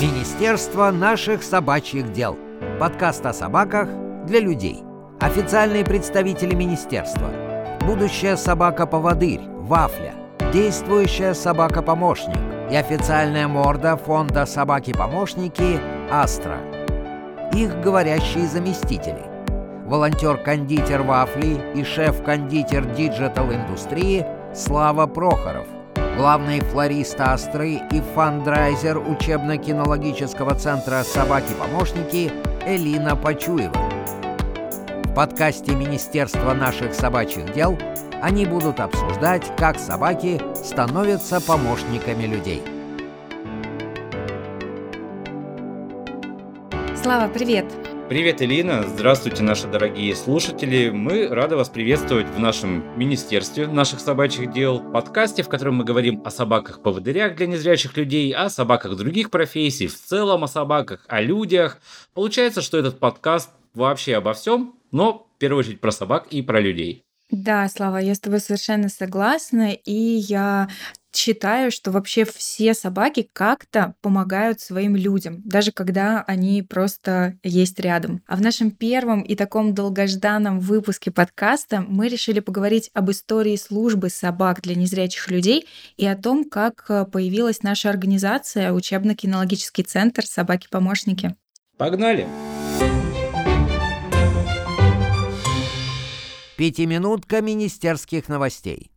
Министерство наших собачьих дел. Подкаст о собаках для людей. Официальные представители министерства. Будущая собака-поводырь, Вафля. Действующая собака-помощник. И официальная морда фонда «Собаки-помощники» Астра. Их говорящие заместители. Волонтер-кондитер Вафли и шеф-кондитер digital-индустрии Слава Прохоров – главный флорист Астры и фандрайзер учебно-кинологического центра «Собаки-помощники» Элина Почуева. В подкасте Министерства наших собачьих дел они будут обсуждать, как собаки становятся помощниками людей. Слава, привет! Привет, Элина! Здравствуйте, наши дорогие слушатели! Мы рады вас приветствовать в нашем Министерстве наших собачьих дел, подкасте, в котором мы говорим о собаках-поводырях для незрячих людей, о собаках других профессий, в целом о собаках, о людях. Получается, что этот подкаст вообще обо всем, но в первую очередь про собак и про людей. Да, Слава, я с тобой совершенно согласна, и я считаю, что вообще все собаки как-то помогают своим людям, даже когда они просто есть рядом. А в нашем первом и таком долгожданном выпуске подкаста мы решили поговорить об истории службы собак для незрячих людей и о том, как э, появилась наша организация учебно-кинологический центр «Собаки-помощники». Погнали! Пятиминутка министерских новостей.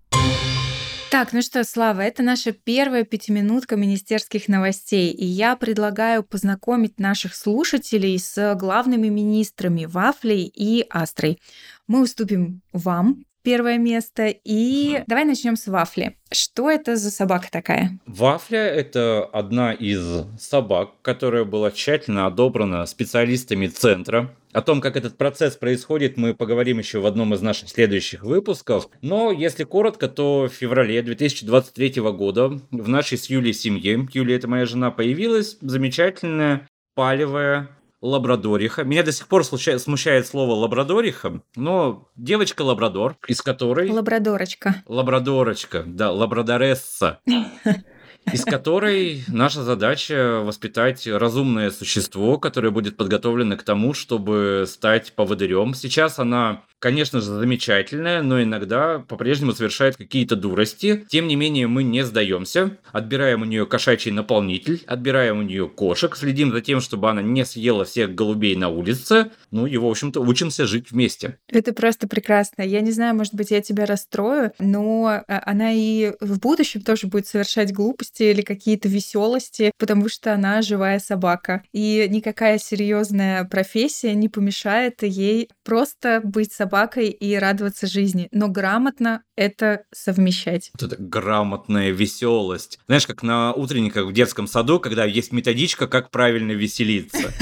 Так, ну что, Слава, это наша первая пятиминутка министерских новостей, и я предлагаю познакомить наших слушателей с главными министрами Вафлей и Астрой. Мы уступим вам первое место. И давай начнем с вафли. Что это за собака такая? Вафля – это одна из собак, которая была тщательно одобрена специалистами центра. О том, как этот процесс происходит, мы поговорим еще в одном из наших следующих выпусков. Но если коротко, то в феврале 2023 года в нашей с Юлей семье, Юлия – это моя жена, появилась замечательная палевая лабрадориха. Меня до сих пор случай, смущает слово лабрадориха, но девочка-лабрадор, из которой... Лабрадорочка. Лабрадорочка, да, лабрадоресса. из которой наша задача воспитать разумное существо, которое будет подготовлено к тому, чтобы стать поводырем. Сейчас она конечно же, замечательная, но иногда по-прежнему совершает какие-то дурости. Тем не менее, мы не сдаемся. Отбираем у нее кошачий наполнитель, отбираем у нее кошек, следим за тем, чтобы она не съела всех голубей на улице. Ну и, в общем-то, учимся жить вместе. Это просто прекрасно. Я не знаю, может быть, я тебя расстрою, но а, она и в будущем тоже будет совершать глупости или какие-то веселости, потому что она живая собака. И никакая серьезная профессия не помешает ей просто быть собакой и радоваться жизни, но грамотно это совмещать. Вот это грамотная веселость. Знаешь, как на утренниках в детском саду, когда есть методичка, как правильно веселиться.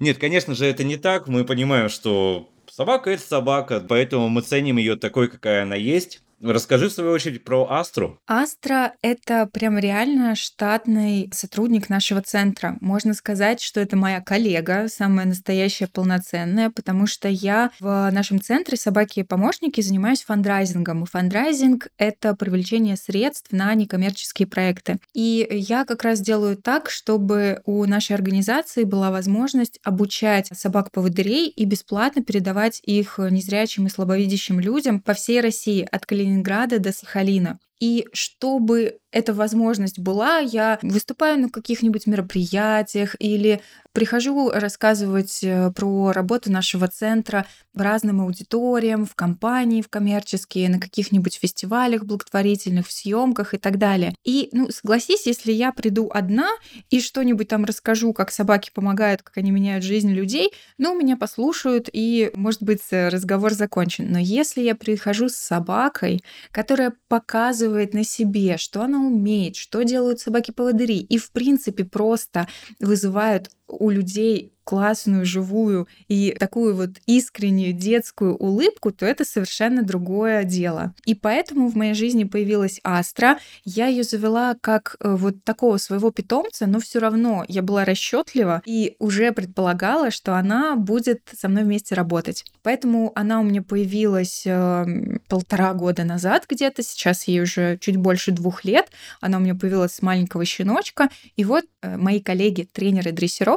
Нет, конечно же, это не так. Мы понимаем, что собака это собака, поэтому мы ценим ее такой, какая она есть. Расскажи, в свою очередь, про Астру. Астра — это прям реально штатный сотрудник нашего центра. Можно сказать, что это моя коллега, самая настоящая полноценная, потому что я в нашем центре «Собаки и помощники» занимаюсь фандрайзингом. И фандрайзинг — это привлечение средств на некоммерческие проекты. И я как раз делаю так, чтобы у нашей организации была возможность обучать собак-поводырей и бесплатно передавать их незрячим и слабовидящим людям по всей России, от Калининграда Калининграда до Сахалина. И чтобы эта возможность была, я выступаю на каких-нибудь мероприятиях или прихожу рассказывать э, про работу нашего центра разным аудиториям, в компании, в коммерческие, на каких-нибудь фестивалях благотворительных, в съемках и так далее. И, ну, согласись, если я приду одна и что-нибудь там расскажу, как собаки помогают, как они меняют жизнь людей, ну, меня послушают, и, может быть, разговор закончен. Но если я прихожу с собакой, которая показывает на себе, что она умеет, что делают собаки-поводыри, и, в принципе, просто вызывают у людей классную, живую и такую вот искреннюю детскую улыбку, то это совершенно другое дело. И поэтому в моей жизни появилась Астра. Я ее завела как э, вот такого своего питомца, но все равно я была расчетлива и уже предполагала, что она будет со мной вместе работать. Поэтому она у меня появилась э, полтора года назад где-то, сейчас ей уже чуть больше двух лет. Она у меня появилась с маленького щеночка. И вот э, мои коллеги, тренеры,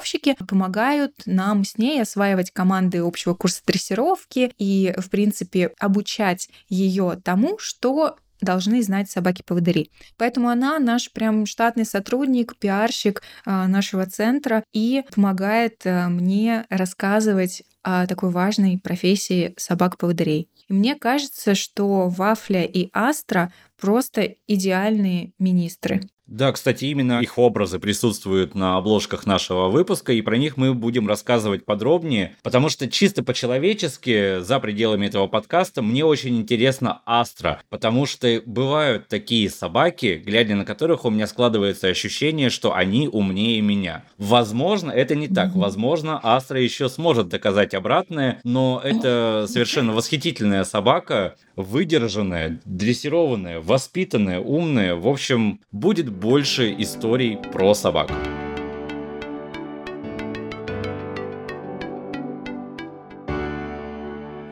дрессировщики помогают нам с ней осваивать команды общего курса дрессировки и, в принципе, обучать ее тому, что должны знать собаки-поводыри. Поэтому она наш прям штатный сотрудник, пиарщик а, нашего центра и помогает а, мне рассказывать о такой важной профессии собак-поводырей. И мне кажется, что Вафля и Астра просто идеальные министры. Да, кстати, именно их образы присутствуют на обложках нашего выпуска, и про них мы будем рассказывать подробнее, потому что чисто по-человечески, за пределами этого подкаста, мне очень интересна Астра, потому что бывают такие собаки, глядя на которых у меня складывается ощущение, что они умнее меня. Возможно, это не так. Возможно, Астра еще сможет доказать обратное, но это совершенно восхитительная собака, выдержанная, дрессированная, воспитанная, умная. В общем, будет больше историй про собак.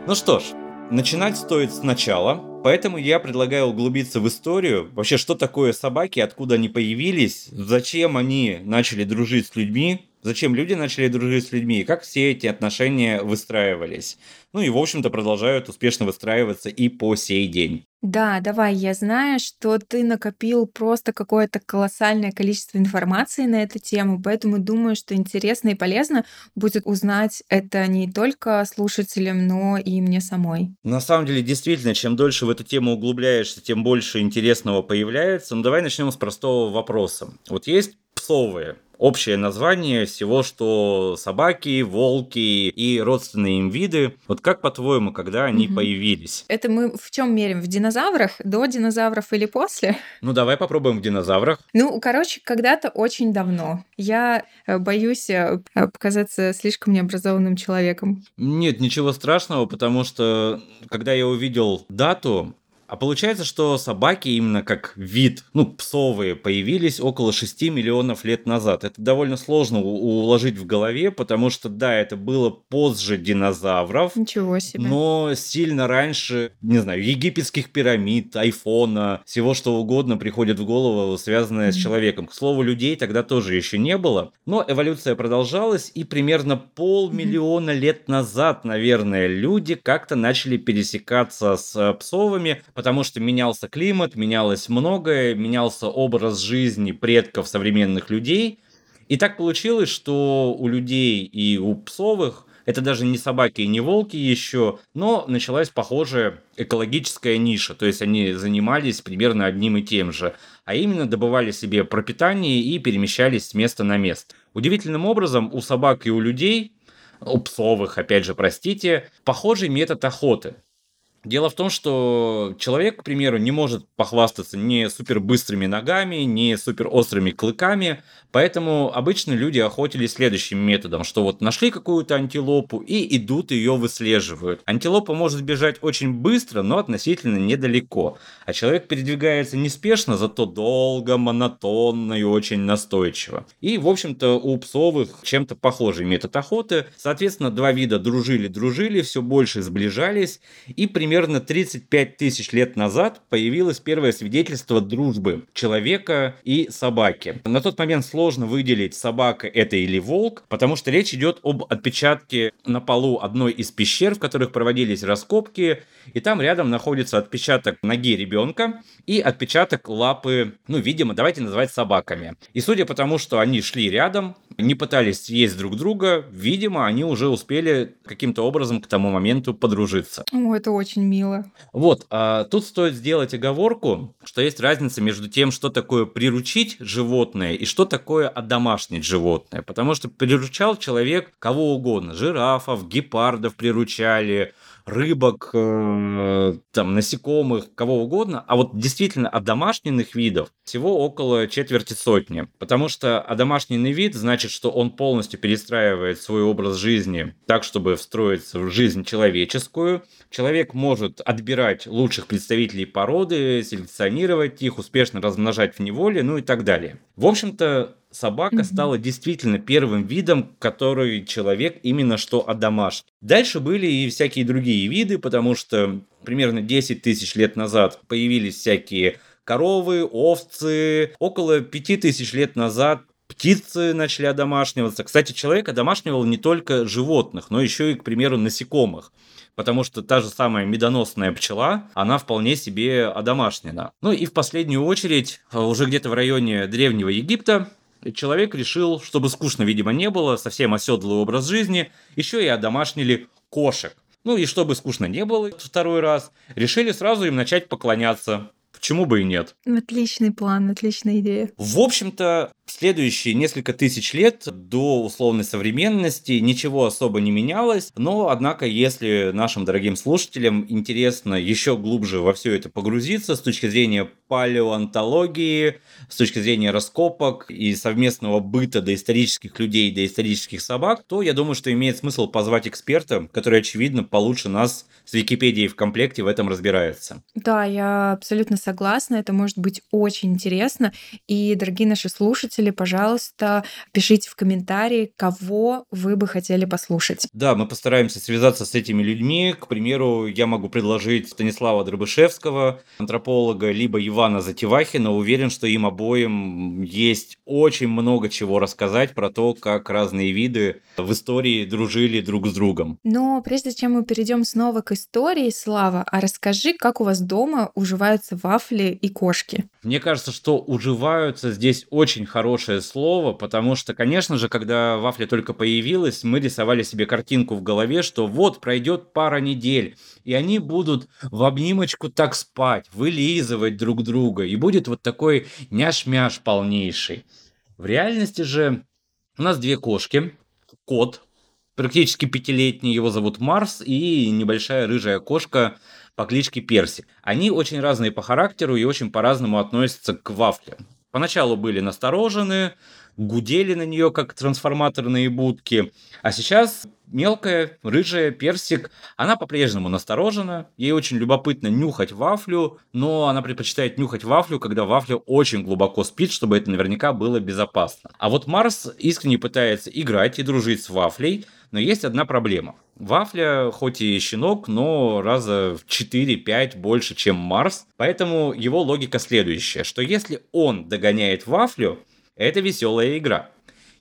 Ну что ж, начинать стоит сначала, поэтому я предлагаю углубиться в историю. Вообще, что такое собаки, откуда они появились, зачем они начали дружить с людьми, зачем люди начали дружить с людьми, и как все эти отношения выстраивались. Ну и, в общем-то, продолжают успешно выстраиваться и по сей день. Да, давай, я знаю, что ты накопил просто какое-то колоссальное количество информации на эту тему, поэтому думаю, что интересно и полезно будет узнать это не только слушателям, но и мне самой. На самом деле, действительно, чем дольше в эту тему углубляешься, тем больше интересного появляется. Ну давай начнем с простого вопроса. Вот есть псовые общее название всего, что собаки, волки и родственные им виды. Вот как по-твоему, когда они угу. появились? Это мы в чем мерим? В динозаврах? До динозавров или после? Ну, давай попробуем в динозаврах. Ну, короче, когда-то очень давно. Я э, боюсь э, показаться слишком необразованным человеком. Нет, ничего страшного, потому что когда я увидел дату, а получается, что собаки именно как вид, ну, псовые, появились около 6 миллионов лет назад. Это довольно сложно уложить в голове, потому что, да, это было позже динозавров. Ничего себе. Но сильно раньше, не знаю, египетских пирамид, айфона, всего что угодно приходит в голову, связанное mm-hmm. с человеком. К слову, людей тогда тоже еще не было. Но эволюция продолжалась, и примерно полмиллиона mm-hmm. лет назад, наверное, люди как-то начали пересекаться с псовыми, потому что менялся климат, менялось многое, менялся образ жизни предков современных людей. И так получилось, что у людей и у псовых это даже не собаки и не волки еще, но началась похожая экологическая ниша, то есть они занимались примерно одним и тем же, а именно добывали себе пропитание и перемещались с места на место. Удивительным образом у собак и у людей, у псовых, опять же, простите, похожий метод охоты. Дело в том, что человек, к примеру, не может похвастаться ни супер быстрыми ногами, ни супер острыми клыками, поэтому обычно люди охотились следующим методом, что вот нашли какую-то антилопу и идут ее выслеживают. Антилопа может бежать очень быстро, но относительно недалеко, а человек передвигается неспешно, зато долго, монотонно и очень настойчиво. И, в общем-то, у псовых чем-то похожий метод охоты. Соответственно, два вида дружили-дружили, все больше сближались, и примерно примерно 35 тысяч лет назад появилось первое свидетельство дружбы человека и собаки. На тот момент сложно выделить, собака это или волк, потому что речь идет об отпечатке на полу одной из пещер, в которых проводились раскопки, и там рядом находится отпечаток ноги ребенка и отпечаток лапы, ну, видимо, давайте называть собаками. И судя по тому, что они шли рядом, не пытались съесть друг друга, видимо, они уже успели каким-то образом к тому моменту подружиться. О, это очень мило. Вот, а тут стоит сделать оговорку, что есть разница между тем, что такое приручить животное и что такое одомашнить животное. Потому что приручал человек кого угодно. Жирафов, гепардов приручали, рыбок, э, там, насекомых, кого угодно, а вот действительно одомашненных видов всего около четверти сотни. Потому что одомашненный вид значит, что он полностью перестраивает свой образ жизни так, чтобы встроиться в жизнь человеческую. Человек может отбирать лучших представителей породы, селекционировать их, успешно размножать в неволе, ну и так далее. В общем-то, собака mm-hmm. стала действительно первым видом, который человек именно что одомашнил. Дальше были и всякие другие виды, потому что примерно 10 тысяч лет назад появились всякие коровы, овцы. Около 5 тысяч лет назад птицы начали одомашниваться. Кстати, человек одомашнивал не только животных, но еще и, к примеру, насекомых потому что та же самая медоносная пчела, она вполне себе одомашнена. Ну и в последнюю очередь, уже где-то в районе Древнего Египта, человек решил, чтобы скучно, видимо, не было, совсем оседлый образ жизни, еще и одомашнили кошек. Ну и чтобы скучно не было второй раз, решили сразу им начать поклоняться. Почему бы и нет? Отличный план, отличная идея. В общем-то, следующие несколько тысяч лет до условной современности ничего особо не менялось, но, однако, если нашим дорогим слушателям интересно еще глубже во все это погрузиться с точки зрения палеонтологии, с точки зрения раскопок и совместного быта доисторических людей доисторических собак, то я думаю, что имеет смысл позвать эксперта, который, очевидно, получше нас с Википедией в комплекте в этом разбирается. Да, я абсолютно согласна, это может быть очень интересно. И, дорогие наши слушатели, слушатели, пожалуйста, пишите в комментарии, кого вы бы хотели послушать. Да, мы постараемся связаться с этими людьми. К примеру, я могу предложить Станислава Дробышевского, антрополога, либо Ивана Затевахина. Уверен, что им обоим есть очень много чего рассказать про то, как разные виды в истории дружили друг с другом. Но прежде чем мы перейдем снова к истории, Слава, а расскажи, как у вас дома уживаются вафли и кошки? Мне кажется, что уживаются здесь очень хорошо хорошее слово, потому что, конечно же, когда вафля только появилась, мы рисовали себе картинку в голове, что вот пройдет пара недель, и они будут в обнимочку так спать, вылизывать друг друга, и будет вот такой няш-мяш полнейший. В реальности же у нас две кошки, кот, практически пятилетний, его зовут Марс, и небольшая рыжая кошка по кличке Перси. Они очень разные по характеру и очень по-разному относятся к вафле. Поначалу были насторожены, гудели на нее, как трансформаторные будки. А сейчас мелкая, рыжая, персик, она по-прежнему насторожена. Ей очень любопытно нюхать вафлю, но она предпочитает нюхать вафлю, когда вафля очень глубоко спит, чтобы это наверняка было безопасно. А вот Марс искренне пытается играть и дружить с вафлей, но есть одна проблема. Вафля, хоть и щенок, но раза в 4-5 больше, чем Марс. Поэтому его логика следующая, что если он догоняет Вафлю, это веселая игра.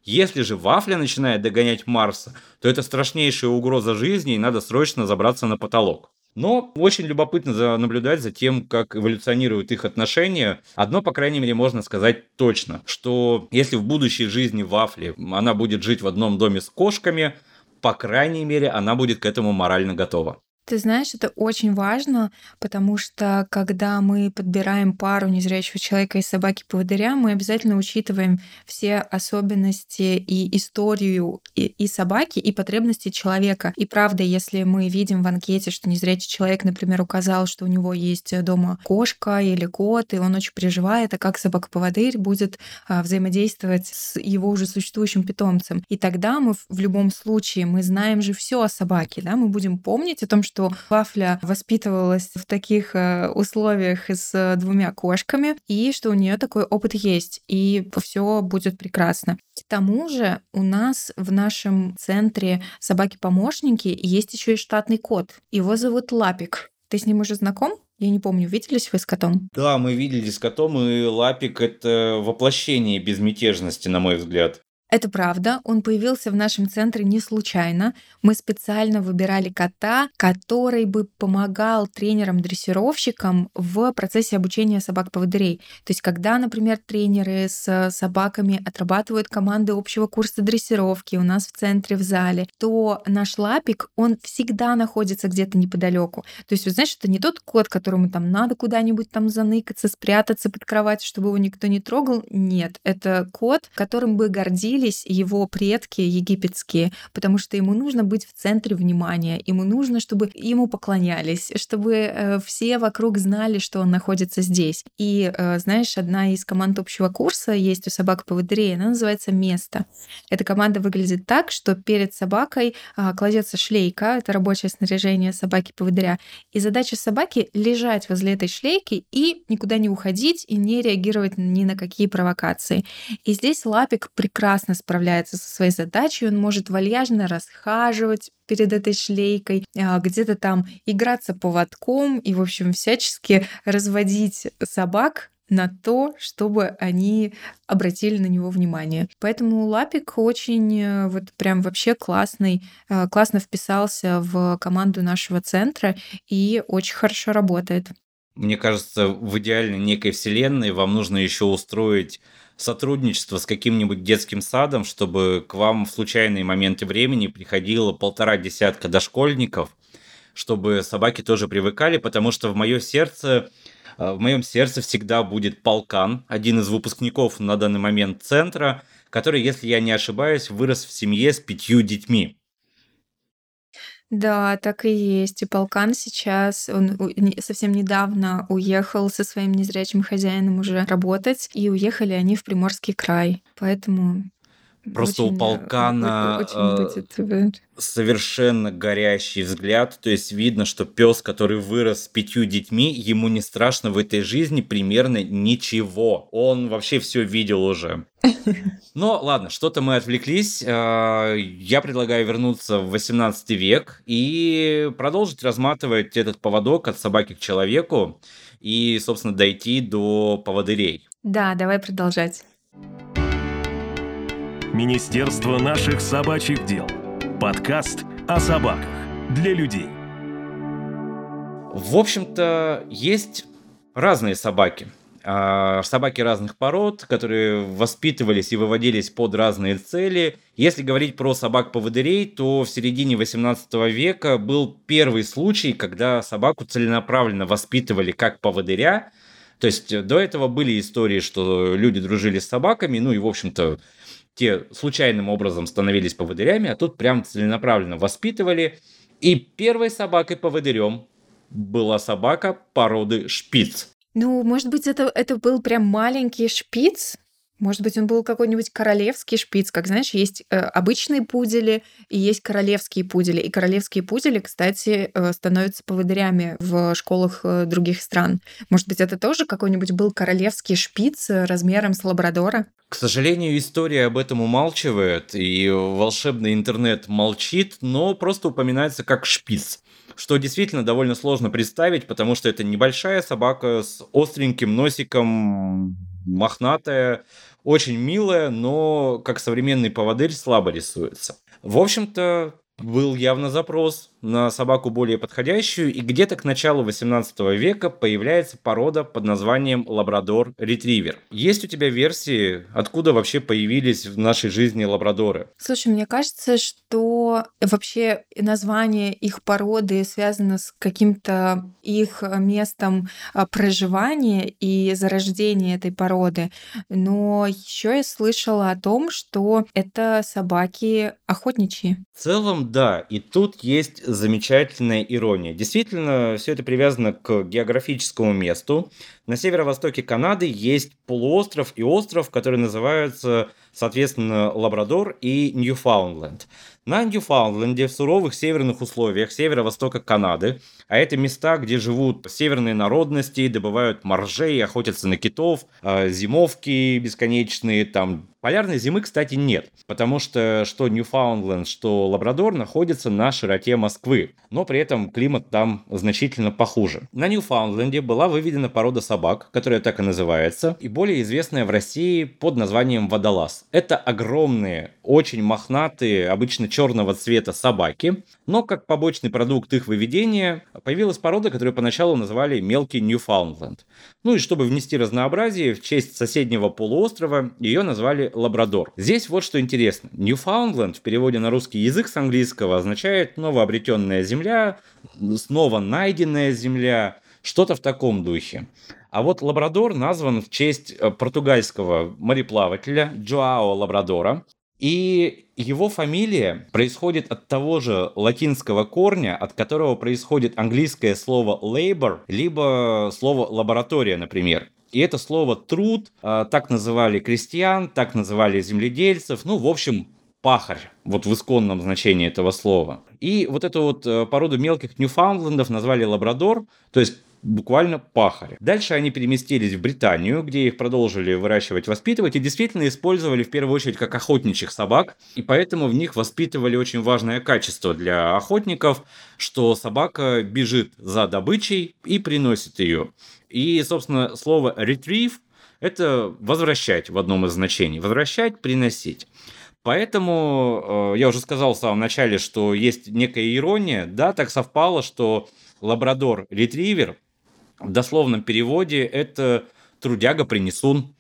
Если же Вафля начинает догонять Марса, то это страшнейшая угроза жизни, и надо срочно забраться на потолок. Но очень любопытно наблюдать за тем, как эволюционируют их отношения. Одно, по крайней мере, можно сказать точно, что если в будущей жизни Вафли она будет жить в одном доме с кошками, по крайней мере, она будет к этому морально готова. Ты знаешь, это очень важно, потому что когда мы подбираем пару незрячего человека и собаки-поводыря, мы обязательно учитываем все особенности и историю и, и собаки, и потребности человека. И правда, если мы видим в анкете, что незрячий человек, например, указал, что у него есть дома кошка или кот, и он очень переживает, а как собака-поводырь будет а, взаимодействовать с его уже существующим питомцем. И тогда мы в любом случае, мы знаем же все о собаке, да, мы будем помнить о том, что что Вафля воспитывалась в таких э, условиях с э, двумя кошками, и что у нее такой опыт есть, и все будет прекрасно. К тому же у нас в нашем центре собаки-помощники есть еще и штатный кот. Его зовут Лапик. Ты с ним уже знаком? Я не помню, виделись вы с котом? Да, мы виделись с котом, и Лапик — это воплощение безмятежности, на мой взгляд. Это правда, он появился в нашем центре не случайно. Мы специально выбирали кота, который бы помогал тренерам-дрессировщикам в процессе обучения собак-поводырей. То есть, когда, например, тренеры с собаками отрабатывают команды общего курса дрессировки у нас в центре, в зале, то наш лапик, он всегда находится где-то неподалеку. То есть, вы знаете, это не тот кот, которому там надо куда-нибудь там заныкаться, спрятаться под кровать, чтобы его никто не трогал. Нет, это кот, которым бы гордились появились его предки египетские, потому что ему нужно быть в центре внимания, ему нужно, чтобы ему поклонялись, чтобы э, все вокруг знали, что он находится здесь. И, э, знаешь, одна из команд общего курса есть у собак-поводырей, она называется «Место». Эта команда выглядит так, что перед собакой а, кладется шлейка, это рабочее снаряжение собаки-поводыря, и задача собаки — лежать возле этой шлейки и никуда не уходить и не реагировать ни на какие провокации. И здесь лапик прекрасно справляется со своей задачей, он может вальяжно расхаживать перед этой шлейкой, а, где-то там играться поводком и, в общем, всячески разводить собак на то, чтобы они обратили на него внимание. Поэтому Лапик очень э, вот прям вообще классный, э, классно вписался в команду нашего центра и очень хорошо работает. Мне кажется, в идеальной некой вселенной вам нужно еще устроить сотрудничество с каким-нибудь детским садом, чтобы к вам в случайные моменты времени приходило полтора десятка дошкольников, чтобы собаки тоже привыкали, потому что в мое сердце в моем сердце всегда будет полкан, один из выпускников на данный момент центра, который, если я не ошибаюсь, вырос в семье с пятью детьми. Да, так и есть. И полкан сейчас, он совсем недавно уехал со своим незрячим хозяином уже работать, и уехали они в Приморский край. Поэтому Просто очень, у полкана очень будет... совершенно горящий взгляд. То есть видно, что пес, который вырос с пятью детьми, ему не страшно в этой жизни примерно ничего. Он вообще все видел уже. Но ладно, что-то мы отвлеклись. А, я предлагаю вернуться в 18 век и продолжить разматывать этот поводок от собаки к человеку и, собственно, дойти до поводырей. Да, давай продолжать. Министерство наших собачьих дел. Подкаст о собаках для людей. В общем-то, есть разные собаки. А, собаки разных пород, которые воспитывались и выводились под разные цели. Если говорить про собак-поводырей, то в середине 18 века был первый случай, когда собаку целенаправленно воспитывали как поводыря. То есть до этого были истории, что люди дружили с собаками, ну и, в общем-то, те случайным образом становились поводырями, а тут прям целенаправленно воспитывали. И первой собакой-поводырем была собака породы шпиц. Ну, может быть, это, это был прям маленький шпиц, может быть, он был какой-нибудь королевский шпиц, как знаешь, есть э, обычные пудели и есть королевские пудели. И королевские пудели, кстати, э, становятся поводырями в школах э, других стран. Может быть, это тоже какой-нибудь был королевский шпиц размером с лабрадора? К сожалению, история об этом умалчивает, и волшебный интернет молчит, но просто упоминается как шпиц что действительно довольно сложно представить, потому что это небольшая собака с остреньким носиком, мохнатая, очень милая, но как современный поводырь слабо рисуется. В общем-то, был явно запрос на собаку более подходящую, и где-то к началу 18 века появляется порода под названием лабрадор-ретривер. Есть у тебя версии, откуда вообще появились в нашей жизни лабрадоры? Слушай, мне кажется, что вообще название их породы связано с каким-то их местом а, проживания и зарождения этой породы. Но еще я слышала о том, что это собаки охотничьи. В целом, да, и тут есть замечательная ирония. Действительно, все это привязано к географическому месту. На северо-востоке Канады есть полуостров и остров, которые называются, соответственно, Лабрадор и Ньюфаундленд. На Ньюфаундленде в суровых северных условиях северо-востока Канады, а это места, где живут северные народности, добывают моржей, охотятся на китов, а, зимовки бесконечные, там Полярной зимы, кстати, нет, потому что что Ньюфаундленд, что Лабрадор находятся на широте Москвы, но при этом климат там значительно похуже. На Ньюфаундленде была выведена порода собак, которая так и называется, и более известная в России под названием водолаз. Это огромные, очень мохнатые, обычно черного цвета собаки, но как побочный продукт их выведения появилась порода, которую поначалу называли мелкий Ньюфаундленд. Ну и чтобы внести разнообразие, в честь соседнего полуострова ее назвали Лабрадор. Здесь вот что интересно. Ньюфаундленд в переводе на русский язык с английского означает новообретенная земля, снова найденная земля, что-то в таком духе. А вот Лабрадор назван в честь э, португальского мореплавателя Джоао Лабрадора. И его фамилия происходит от того же латинского корня, от которого происходит английское слово labor, либо слово лаборатория, например. И это слово труд, а, так называли крестьян, так называли земледельцев, ну, в общем, пахарь, вот в исконном значении этого слова. И вот эту вот э, породу мелких ньюфаундлендов назвали лабрадор, то есть буквально пахари. Дальше они переместились в Британию, где их продолжили выращивать, воспитывать и действительно использовали в первую очередь как охотничьих собак, и поэтому в них воспитывали очень важное качество для охотников, что собака бежит за добычей и приносит ее. И, собственно, слово retrieve – это возвращать в одном из значений. Возвращать, приносить. Поэтому э, я уже сказал в самом начале, что есть некая ирония. Да, так совпало, что лабрадор-ретривер в дословном переводе это трудяга-принесун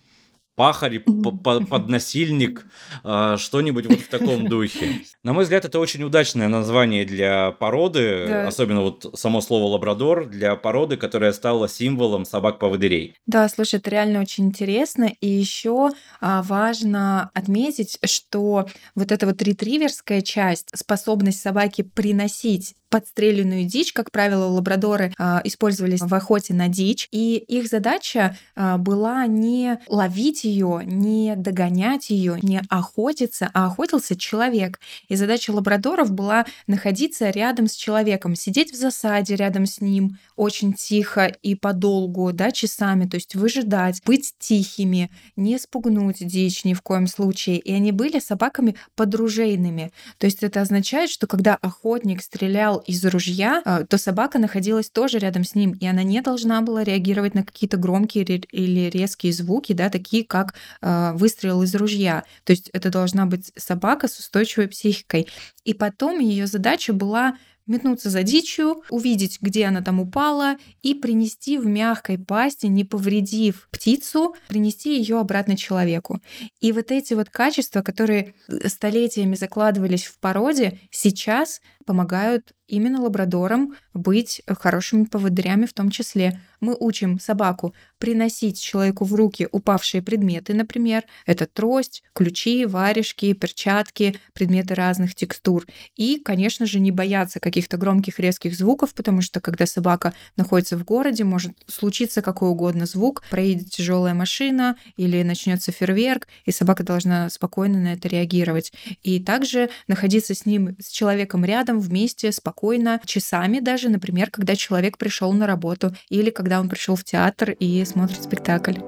пахарь, поднасильник, а, что-нибудь вот в таком духе. На мой взгляд, это очень удачное название для породы, да. особенно вот само слово лабрадор, для породы, которая стала символом собак-поводырей. Да, слушай, это реально очень интересно. И еще а, важно отметить, что вот эта вот ретриверская часть, способность собаки приносить подстреленную дичь. Как правило, лабрадоры а, использовались в охоте на дичь, и их задача а, была не ловить ее, не догонять ее, не охотиться, а охотился человек. И задача лабрадоров была находиться рядом с человеком, сидеть в засаде рядом с ним очень тихо и подолгу, да, часами, то есть выжидать, быть тихими, не спугнуть дичь ни в коем случае. И они были собаками подружейными. То есть это означает, что когда охотник стрелял из ружья, а, то собака находилась тоже рядом с ним, и она не должна была реагировать на какие-то громкие или резкие звуки, да, такие как а, выстрел из ружья. То есть это должна быть собака с устойчивой психикой. И потом ее задача была метнуться за дичью, увидеть, где она там упала, и принести в мягкой пасти, не повредив птицу, принести ее обратно человеку. И вот эти вот качества, которые столетиями закладывались в породе, сейчас помогают именно лабрадорам быть хорошими поводырями в том числе. Мы учим собаку приносить человеку в руки упавшие предметы, например, это трость, ключи, варежки, перчатки, предметы разных текстур. И, конечно же, не бояться каких-то громких резких звуков, потому что когда собака находится в городе, может случиться какой угодно звук, проедет тяжелая машина или начнется фейерверк, и собака должна спокойно на это реагировать. И также находиться с ним, с человеком рядом, вместе, спокойно, часами даже, например, когда человек пришел на работу или когда он пришел в театр и смотрит спектакль.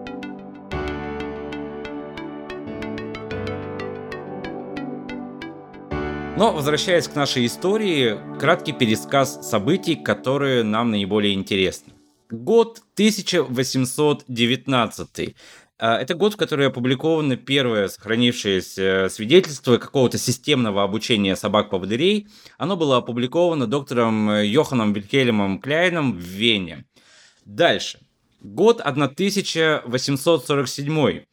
Но, возвращаясь к нашей истории, краткий пересказ событий, которые нам наиболее интересны. Год 1819. А, это год, в который опубликовано первое сохранившееся свидетельство какого-то системного обучения собак-поводырей. Оно было опубликовано доктором Йоханом Вильхельмом Кляйном в Вене. Дальше. Год 1847.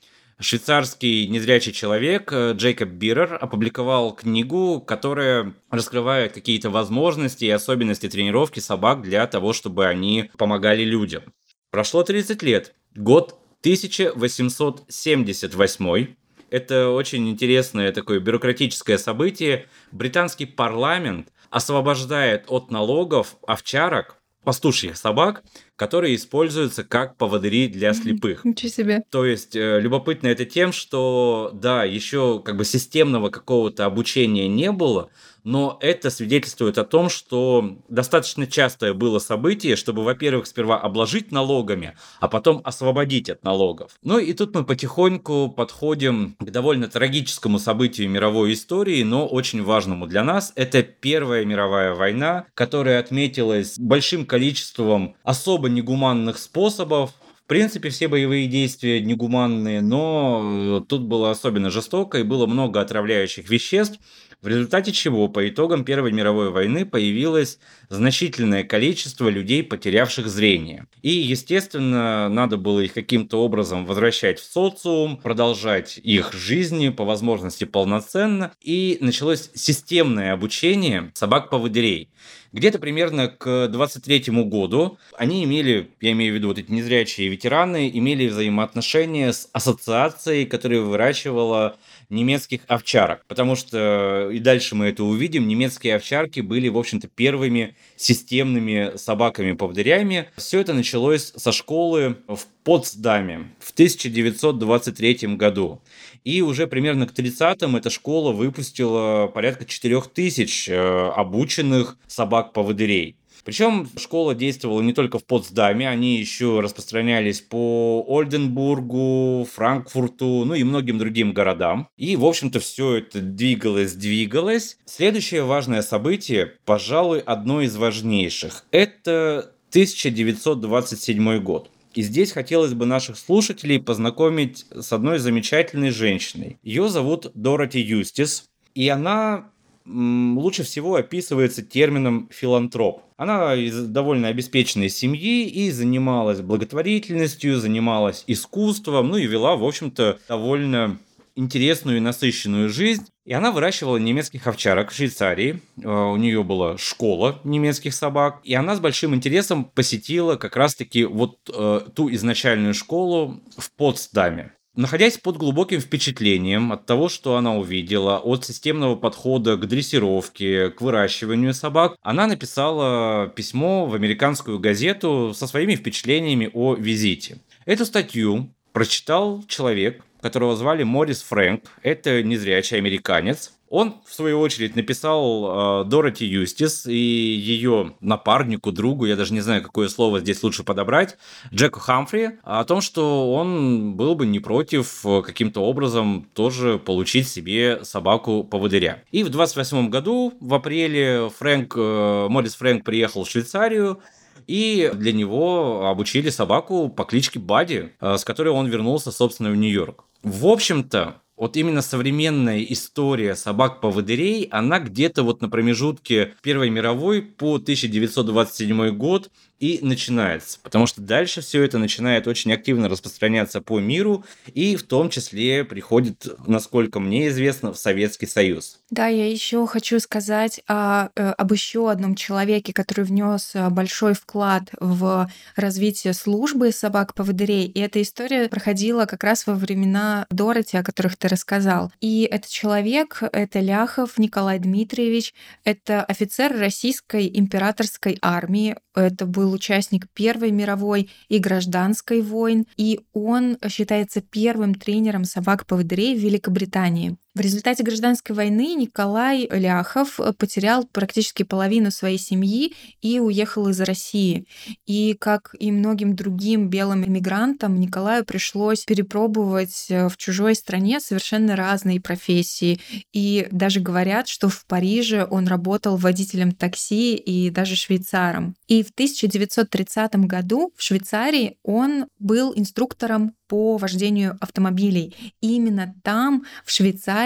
Швейцарский незрячий человек э, Джейкоб Бирер опубликовал книгу, которая раскрывает какие-то возможности и особенности тренировки собак для того, чтобы они помогали людям. Прошло 30 лет. Год 1878 это очень интересное такое бюрократическое событие. Британский парламент освобождает от налогов овчарок, пастушьих собак, которые используются как поводыри для слепых. Ничего себе. То есть э, любопытно это тем, что да, еще как бы системного какого-то обучения не было, но это свидетельствует о том, что достаточно частое было событие, чтобы, во-первых, сперва обложить налогами, а потом освободить от налогов. Ну и тут мы потихоньку подходим к довольно трагическому событию мировой истории, но очень важному для нас. Это Первая мировая война, которая отметилась большим количеством особо негуманных способов, в принципе, все боевые действия негуманные, но тут было особенно жестоко и было много отравляющих веществ в результате чего по итогам Первой мировой войны появилось значительное количество людей, потерявших зрение. И, естественно, надо было их каким-то образом возвращать в социум, продолжать их жизни, по возможности полноценно, и началось системное обучение собак-поводырей Где-то примерно к 23 году они имели, я имею в виду вот эти незрячие ветераны, имели взаимоотношения с ассоциацией, которая выращивала немецких овчарок. Потому что, и дальше мы это увидим, немецкие овчарки были, в общем-то, первыми системными собаками-поводырями. Все это началось со школы в Потсдаме в 1923 году. И уже примерно к 30-м эта школа выпустила порядка 4000 э, обученных собак-поводырей. Причем школа действовала не только в Потсдаме, они еще распространялись по Ольденбургу, Франкфурту, ну и многим другим городам. И, в общем-то, все это двигалось, двигалось. Следующее важное событие, пожалуй, одно из важнейших. Это 1927 год. И здесь хотелось бы наших слушателей познакомить с одной замечательной женщиной. Ее зовут Дороти Юстис, и она лучше всего описывается термином филантроп. Она из довольно обеспеченной семьи и занималась благотворительностью, занималась искусством, ну и вела, в общем-то, довольно интересную и насыщенную жизнь. И она выращивала немецких овчарок в Швейцарии. А, у нее была школа немецких собак. И она с большим интересом посетила как раз-таки вот э, ту изначальную школу в Потсдаме. Находясь под глубоким впечатлением от того, что она увидела, от системного подхода к дрессировке, к выращиванию собак, она написала письмо в американскую газету со своими впечатлениями о визите. Эту статью прочитал человек, которого звали Морис Фрэнк. Это незрячий американец. Он, в свою очередь, написал э, Дороти Юстис и ее напарнику, другу, я даже не знаю, какое слово здесь лучше подобрать, Джеку Хамфри, о том, что он был бы не против э, каким-то образом тоже получить себе собаку-поводыря. И в 28 году, в апреле, Фрэнк, э, Морис Фрэнк приехал в Швейцарию, и для него обучили собаку по кличке Бади, э, с которой он вернулся, собственно, в Нью-Йорк. В общем-то, вот именно современная история собак-поводырей, она где-то вот на промежутке Первой мировой по 1927 год и начинается. Потому что дальше все это начинает очень активно распространяться по миру и в том числе приходит, насколько мне известно, в Советский Союз. Да, я еще хочу сказать о, э, об еще одном человеке, который внес э, большой вклад в развитие службы собак-поводырей. И эта история проходила как раз во времена Дороти, о которых ты рассказал. И этот человек — это Ляхов Николай Дмитриевич, это офицер российской императорской армии, это был участник Первой мировой и гражданской войн, и он считается первым тренером собак-поводырей в Великобритании. В результате гражданской войны Николай Ляхов потерял практически половину своей семьи и уехал из России. И, как и многим другим белым иммигрантам, Николаю пришлось перепробовать в чужой стране совершенно разные профессии. И даже говорят, что в Париже он работал водителем такси и даже швейцаром. И в 1930 году в Швейцарии он был инструктором по вождению автомобилей. И именно там, в Швейцарии,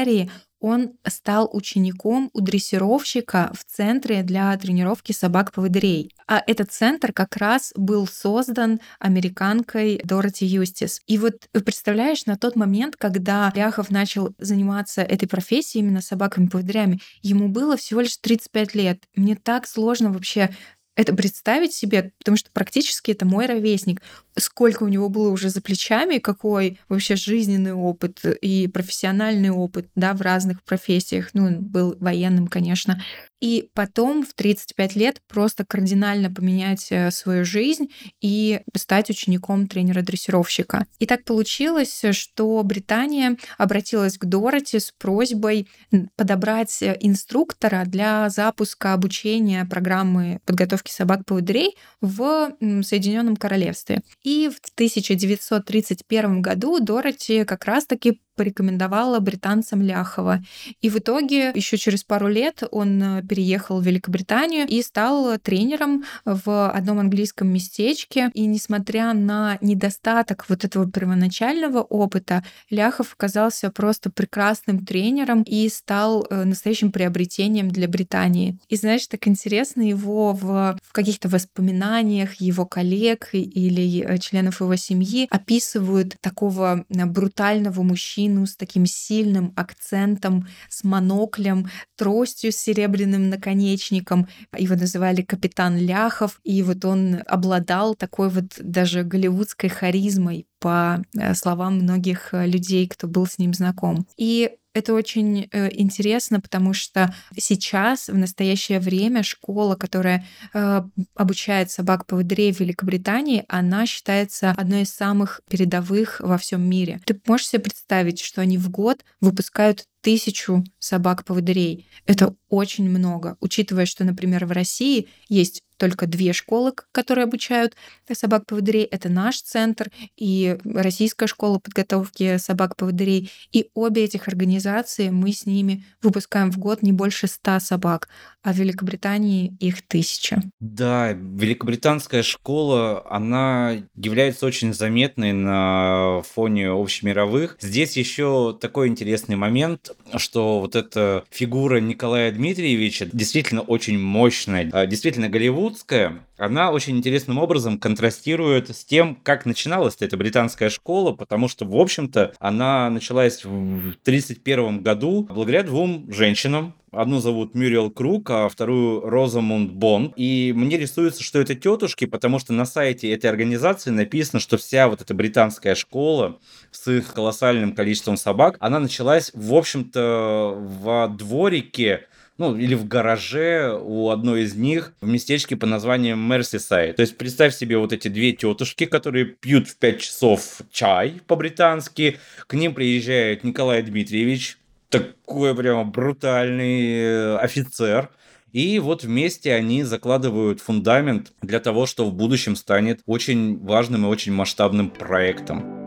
он стал учеником у дрессировщика в центре для тренировки собак-поводырей. А этот центр как раз был создан американкой Дороти Юстис. И вот представляешь, на тот момент, когда Ляхов начал заниматься этой профессией, именно собаками-поводырями, ему было всего лишь 35 лет. Мне так сложно вообще это представить себе, потому что практически это мой ровесник. Сколько у него было уже за плечами, какой вообще жизненный опыт и профессиональный опыт, да, в разных профессиях. Ну, он был военным, конечно и потом в 35 лет просто кардинально поменять э, свою жизнь и стать учеником тренера-дрессировщика. И так получилось, что Британия обратилась к Дороти с просьбой подобрать э, инструктора для запуска обучения программы подготовки собак-поводырей в Соединенном Королевстве. И в 1931 году Дороти как раз-таки порекомендовала британцам Ляхова. И в итоге еще через пару лет он э, переехал в Великобританию и стал тренером в одном английском местечке. И несмотря на недостаток вот этого первоначального опыта, Ляхов оказался просто прекрасным тренером и стал э, настоящим приобретением для Британии. И знаешь, так интересно его в, в каких-то воспоминаниях его коллег или э, членов его семьи описывают такого брутального мужчину, мужчину с таким сильным акцентом, с моноклем, тростью с серебряным наконечником. Его называли капитан Ляхов, и вот он обладал такой вот даже голливудской харизмой по э, словам многих э, людей, кто был с ним знаком. И это очень э, интересно, потому что сейчас, в настоящее время, школа, которая э, обучает собак-поводырей в Великобритании, она считается одной из самых передовых во всем мире. Ты можешь себе представить, что они в год выпускают тысячу собак-поводырей. Это очень много, учитывая, что, например, в России есть только две школы, которые обучают собак-поводырей. Это наш центр и Российская школа подготовки собак-поводырей. И обе этих организации мы с ними выпускаем в год не больше ста собак, а в Великобритании их тысяча. Да, великобританская школа, она является очень заметной на фоне общемировых. Здесь еще такой интересный момент, что вот эта фигура Николая Дмитриевича действительно очень мощная, а, действительно голливудская, она очень интересным образом контрастирует с тем, как начиналась эта британская школа, потому что, в общем-то, она началась в 1931 году благодаря двум женщинам, Одну зовут Мюриел Круг, а вторую Розамунд Бонд. И мне рисуется, что это тетушки, потому что на сайте этой организации написано, что вся вот эта британская школа с их колоссальным количеством собак, она началась, в общем-то, в дворике ну, или в гараже у одной из них в местечке по названию Мерсисайд. То есть представь себе вот эти две тетушки, которые пьют в 5 часов чай по-британски. К ним приезжает Николай Дмитриевич, такой прямо брутальный э, офицер. И вот вместе они закладывают фундамент для того, что в будущем станет очень важным и очень масштабным проектом.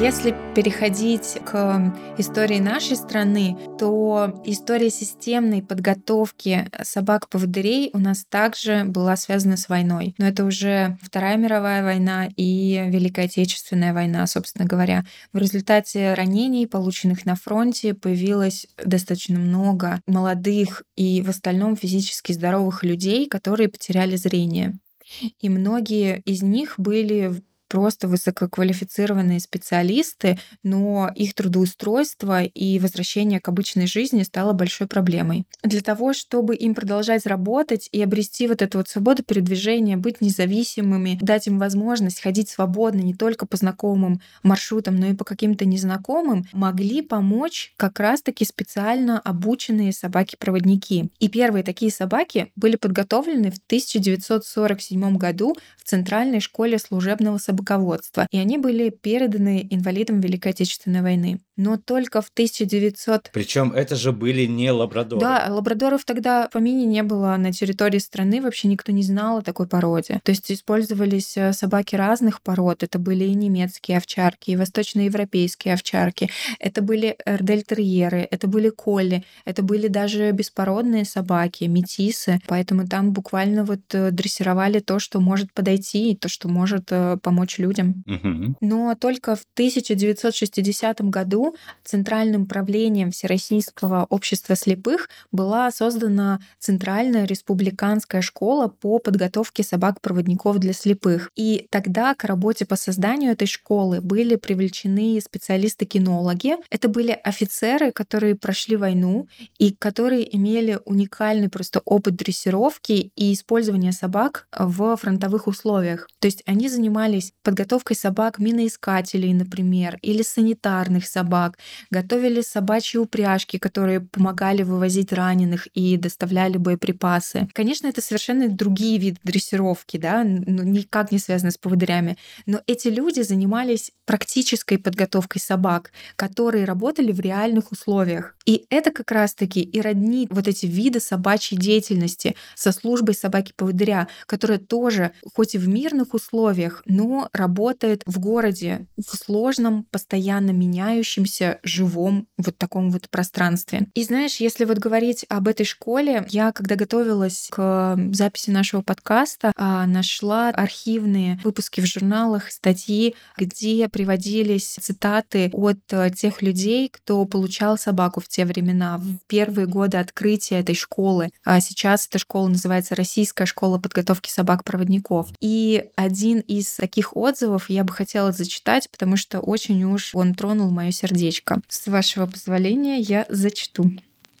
Если переходить к истории нашей страны, то история системной подготовки собак-поводырей у нас также была связана с войной. Но это уже Вторая мировая война и Великая Отечественная война, собственно говоря. В результате ранений, полученных на фронте, появилось достаточно много молодых и в остальном физически здоровых людей, которые потеряли зрение. И многие из них были просто высококвалифицированные специалисты, но их трудоустройство и возвращение к обычной жизни стало большой проблемой. Для того, чтобы им продолжать работать и обрести вот эту вот свободу передвижения, быть независимыми, дать им возможность ходить свободно не только по знакомым маршрутам, но и по каким-то незнакомым, могли помочь как раз-таки специально обученные собаки-проводники. И первые такие собаки были подготовлены в 1947 году в Центральной школе служебного собаководства собаководства, и они были переданы инвалидам Великой Отечественной войны. Но только в 1900... Причем это же были не лабрадоры. Да, лабрадоров тогда по мини не было на территории страны, вообще никто не знал о такой породе. То есть использовались э, собаки разных пород. Это были и немецкие овчарки, и восточноевропейские овчарки. Это были эрдельтерьеры, это были колли, это были даже беспородные собаки, метисы. Поэтому там буквально вот э, дрессировали то, что может подойти, и то, что может э, помочь помочь людям. Угу. Но только в 1960 году Центральным правлением Всероссийского общества слепых была создана Центральная республиканская школа по подготовке собак-проводников для слепых. И тогда к работе по созданию этой школы были привлечены специалисты-кинологи. Это были офицеры, которые прошли войну и которые имели уникальный просто опыт дрессировки и использования собак в фронтовых условиях. То есть они занимались подготовкой собак миноискателей, например, или санитарных собак, готовили собачьи упряжки, которые помогали вывозить раненых и доставляли боеприпасы. Конечно, это совершенно другие виды дрессировки, да, ну, никак не связаны с поводырями, но эти люди занимались практической подготовкой собак, которые работали в реальных условиях. И это как раз-таки и роднит вот эти виды собачьей деятельности со службой собаки-поводыря, которая тоже, хоть и в мирных условиях, но работает в городе в сложном, постоянно меняющемся светящемся, живом вот таком вот пространстве. И знаешь, если вот говорить об этой школе, я когда готовилась к записи нашего подкаста, а, нашла архивные выпуски в журналах, статьи, где приводились цитаты от э, тех людей, кто получал собаку в те времена, в первые годы открытия этой школы. А сейчас эта школа называется Российская школа подготовки собак-проводников. И один из таких отзывов я бы хотела зачитать, потому что очень уж он тронул мое сердечко. С вашего позволения я зачту.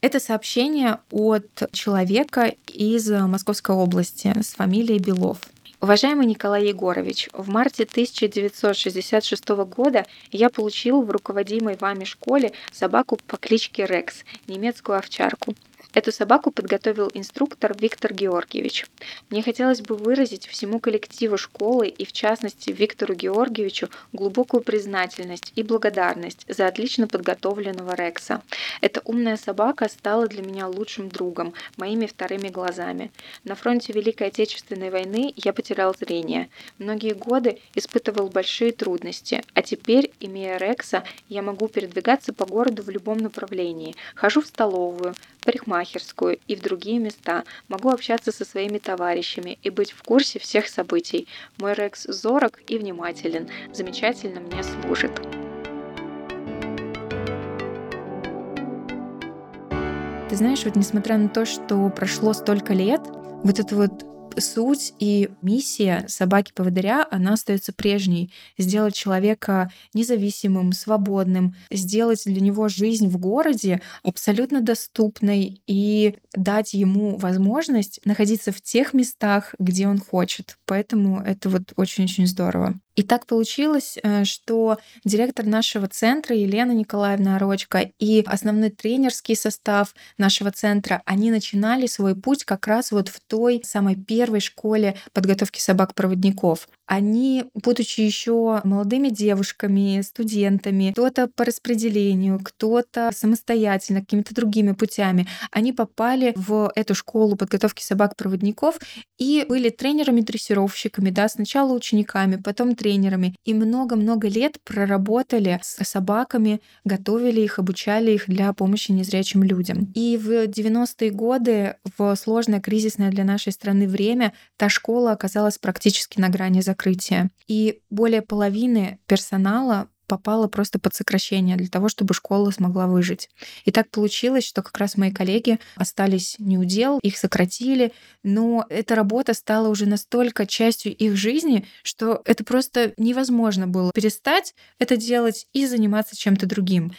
Это сообщение от человека из Московской области с фамилией Белов. Уважаемый Николай Егорович, в марте 1966 года я получил в руководимой вами школе собаку по кличке Рекс, немецкую овчарку. Эту собаку подготовил инструктор Виктор Георгиевич. Мне хотелось бы выразить всему коллективу школы и в частности Виктору Георгиевичу глубокую признательность и благодарность за отлично подготовленного Рекса. Эта умная собака стала для меня лучшим другом, моими вторыми глазами. На фронте Великой Отечественной войны я потерял зрение. Многие годы испытывал большие трудности, а теперь, имея Рекса, я могу передвигаться по городу в любом направлении. Хожу в столовую, парикмахерскую и в другие места, могу общаться со своими товарищами и быть в курсе всех событий. Мой Рекс зорок и внимателен, замечательно мне служит. Ты знаешь, вот несмотря на то, что прошло столько лет, вот это вот суть и миссия собаки-поводыря, она остается прежней. Сделать человека независимым, свободным, сделать для него жизнь в городе абсолютно доступной и дать ему возможность находиться в тех местах, где он хочет. Поэтому это вот очень-очень здорово. И так получилось, э, что директор нашего центра Елена Николаевна Орочка и основной тренерский состав нашего центра, они начинали свой путь как раз вот в той самой первой школе подготовки собак-проводников они, будучи еще молодыми девушками, студентами, кто-то по распределению, кто-то самостоятельно, какими-то другими путями, они попали в эту школу подготовки собак-проводников и были тренерами-дрессировщиками, да, сначала учениками, потом тренерами, и много-много лет проработали с собаками, готовили их, обучали их для помощи незрячим людям. И в 90-е годы, в сложное кризисное для нашей страны время, та школа оказалась практически на грани закрытия закрытия. И более половины персонала попала просто под сокращение для того, чтобы школа смогла выжить. И так получилось, что как раз мои коллеги остались не у дел, их сократили, но эта работа стала уже настолько частью их жизни, что это просто невозможно было перестать это делать и заниматься чем-то другим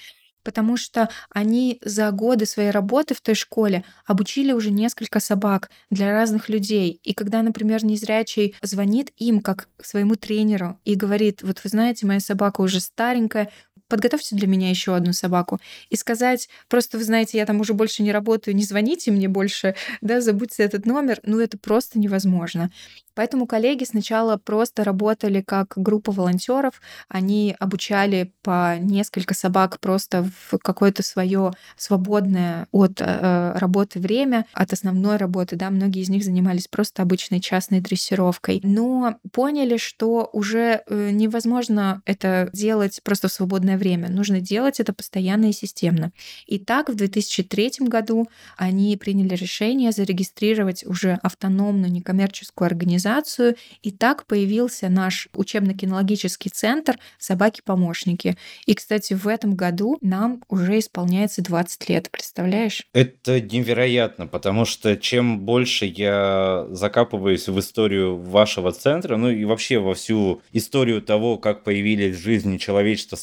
потому что они за годы своей работы в той школе обучили уже несколько собак для разных людей. И когда, например, незрячий звонит им как своему тренеру и говорит, вот вы знаете, моя собака уже старенькая, подготовьте для меня еще одну собаку. И сказать, просто вы знаете, я там уже больше не работаю, не звоните мне больше, да, забудьте этот номер, ну это просто невозможно. Поэтому коллеги сначала просто работали как группа волонтеров, они обучали по несколько собак просто в какое-то свое свободное от э, работы время, от основной работы, да, многие из них занимались просто обычной частной дрессировкой, но поняли, что уже э, невозможно это делать просто в свободное время, нужно делать это постоянно и системно. И так в 2003 году они приняли решение зарегистрировать уже автономную некоммерческую организацию и так появился наш учебно-кинологический центр «Собаки-помощники». И, кстати, в этом году нам уже исполняется 20 лет, представляешь? Это невероятно, потому что чем больше я закапываюсь в историю вашего центра, ну и вообще во всю историю того, как появились в жизни человечества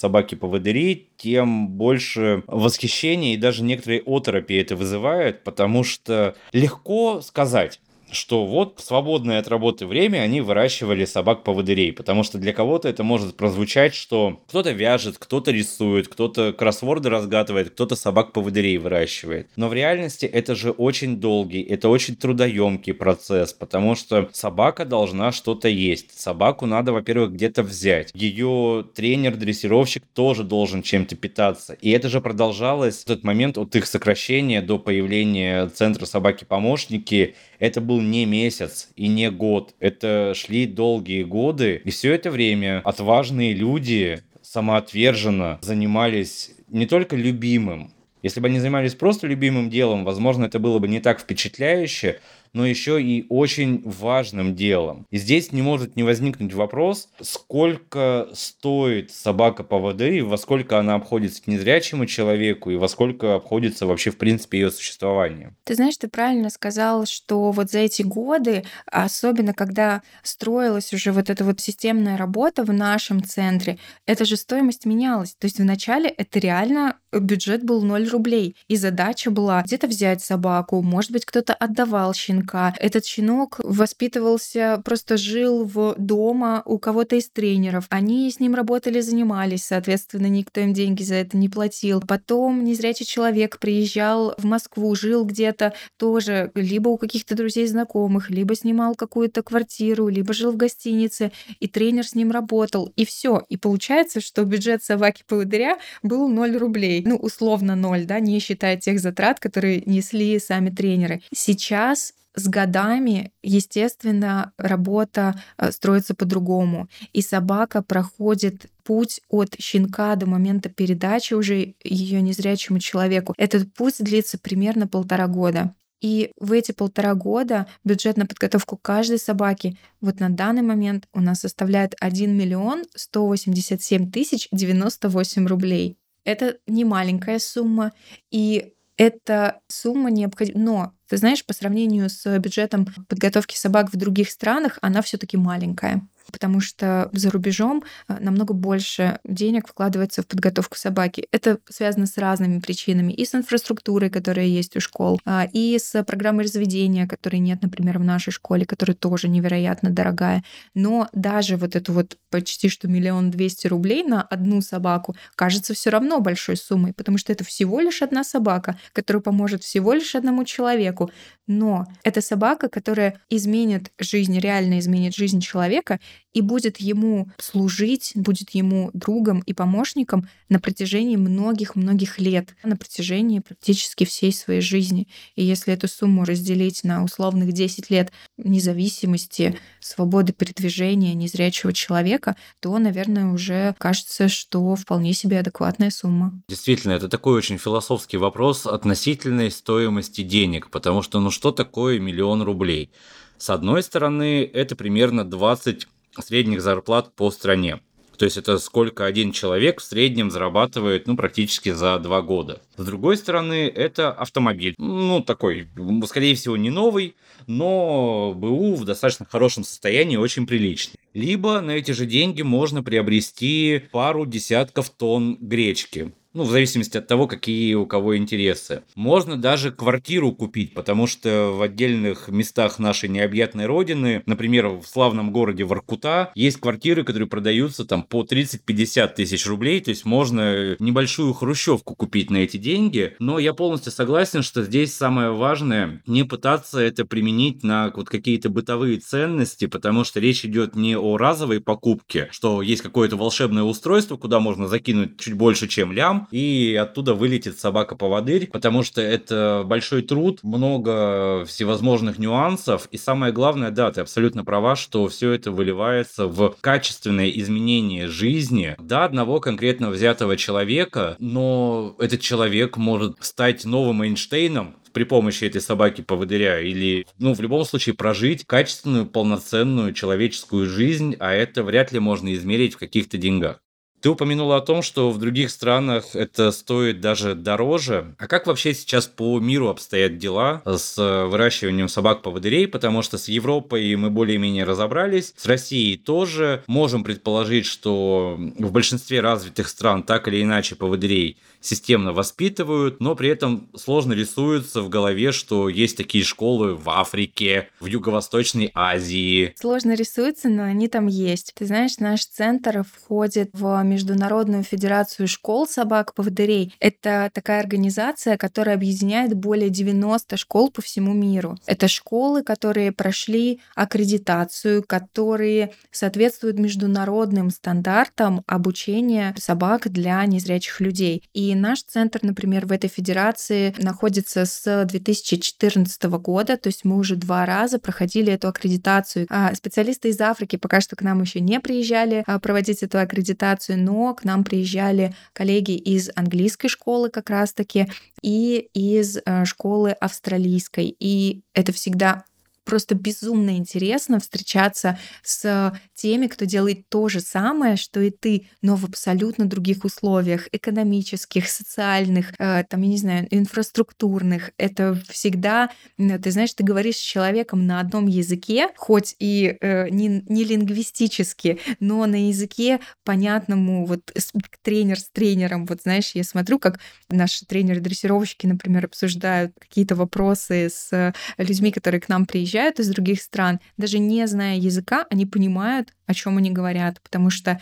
собаки-поводыри, тем больше восхищения и даже некоторые оторопи это вызывает, потому что легко сказать, что вот в свободное от работы время они выращивали собак-поводырей, потому что для кого-то это может прозвучать, что кто-то вяжет, кто-то рисует, кто-то кроссворды разгадывает, кто-то собак-поводырей выращивает. Но в реальности это же очень долгий, это очень трудоемкий процесс, потому что собака должна что-то есть. Собаку надо, во-первых, где-то взять. Ее тренер-дрессировщик тоже должен чем-то питаться. И это же продолжалось в тот момент от их сокращения до появления центра собаки-помощники это был не месяц и не год. Это шли долгие годы. И все это время отважные люди самоотверженно занимались не только любимым, если бы они занимались просто любимым делом, возможно, это было бы не так впечатляюще, но еще и очень важным делом. И здесь не может не возникнуть вопрос, сколько стоит собака по воды, и во сколько она обходится незрячему человеку, и во сколько обходится вообще, в принципе, ее существование. Ты знаешь, ты правильно сказал, что вот за эти годы, особенно когда строилась уже вот эта вот системная работа в нашем центре, эта же стоимость менялась. То есть вначале это реально бюджет был 0 рублей, и задача была где-то взять собаку, может быть, кто-то отдавал щенка. Этот щенок воспитывался, просто жил в дома у кого-то из тренеров. Они с ним работали, занимались, соответственно, никто им деньги за это не платил. Потом незрячий человек приезжал в Москву, жил где-то тоже, либо у каких-то друзей знакомых, либо снимал какую-то квартиру, либо жил в гостинице, и тренер с ним работал, и все. И получается, что бюджет собаки-поводыря был 0 рублей ну, условно ноль, да, не считая тех затрат, которые несли сами тренеры. Сейчас с годами, естественно, работа э, строится по-другому. И собака проходит путь от щенка до момента передачи уже ее незрячему человеку. Этот путь длится примерно полтора года. И в эти полтора года бюджет на подготовку каждой собаки вот на данный момент у нас составляет 1 миллион 187 тысяч 98 рублей. Это не маленькая сумма, и эта сумма необходима. Но, ты знаешь, по сравнению с бюджетом подготовки собак в других странах, она все-таки маленькая потому что за рубежом э, намного больше денег вкладывается в подготовку собаки. Это связано с разными причинами. И с инфраструктурой, которая есть у школ, а, и с программой разведения, которой нет, например, в нашей школе, которая тоже невероятно дорогая. Но даже вот эту вот почти что миллион двести рублей на одну собаку кажется все равно большой суммой, потому что это всего лишь одна собака, которая поможет всего лишь одному человеку. Но это собака, которая изменит жизнь, реально изменит жизнь человека и будет ему служить, будет ему другом и помощником на протяжении многих-многих лет, на протяжении практически всей своей жизни. И если эту сумму разделить на условных 10 лет независимости, свободы передвижения незрячего человека, то, наверное, уже кажется, что вполне себе адекватная сумма. Действительно, это такой очень философский вопрос относительной стоимости денег, потому что ну что такое миллион рублей? С одной стороны, это примерно 20 средних зарплат по стране. То есть это сколько один человек в среднем зарабатывает, ну, практически за два года. С другой стороны, это автомобиль. Ну, такой, скорее всего, не новый, но БУ в достаточно хорошем состоянии, очень приличный. Либо на эти же деньги можно приобрести пару десятков тонн гречки ну, в зависимости от того, какие у кого интересы. Можно даже квартиру купить, потому что в отдельных местах нашей необъятной родины, например, в славном городе Воркута, есть квартиры, которые продаются там по 30-50 тысяч рублей, то есть можно небольшую хрущевку купить на эти деньги, но я полностью согласен, что здесь самое важное не пытаться это применить на вот какие-то бытовые ценности, потому что речь идет не о разовой покупке, что есть какое-то волшебное устройство, куда можно закинуть чуть больше, чем лям, и оттуда вылетит собака-поводырь, потому что это большой труд, много всевозможных нюансов, и самое главное, да, ты абсолютно права, что все это выливается в качественное изменение жизни до одного конкретно взятого человека, но этот человек может стать новым Эйнштейном, при помощи этой собаки-поводыря или, ну, в любом случае прожить качественную, полноценную человеческую жизнь, а это вряд ли можно измерить в каких-то деньгах. Ты упомянула о том, что в других странах это стоит даже дороже. А как вообще сейчас по миру обстоят дела с выращиванием собак-поводырей? Потому что с Европой мы более-менее разобрались, с Россией тоже. Можем предположить, что в большинстве развитых стран так или иначе поводырей системно воспитывают, но при этом сложно рисуется в голове, что есть такие школы в Африке, в Юго-Восточной Азии. Сложно рисуется, но они там есть. Ты знаешь, наш центр входит в Международную федерацию школ собак-поводырей. Это такая организация, которая объединяет более 90 школ по всему миру. Это школы, которые прошли аккредитацию, которые соответствуют международным стандартам обучения собак для незрячих людей. И наш центр, например, в этой федерации находится с 2014 года, то есть мы уже два раза проходили эту аккредитацию. А специалисты из Африки пока что к нам еще не приезжали а, проводить эту аккредитацию, но к нам приезжали коллеги из английской школы как раз-таки и из э, школы австралийской. И это всегда просто безумно интересно встречаться с теми, кто делает то же самое, что и ты, но в абсолютно других условиях, экономических, социальных, э, там, я не знаю, инфраструктурных. Это всегда, ты знаешь, ты говоришь с человеком на одном языке, хоть и э, не, не лингвистически, но на языке понятному, вот тренер с тренером, вот знаешь, я смотрю, как наши тренеры-дрессировщики, например, обсуждают какие-то вопросы с людьми, которые к нам приезжают, приезжают из других стран, даже не зная языка, они понимают, о чем они говорят, потому что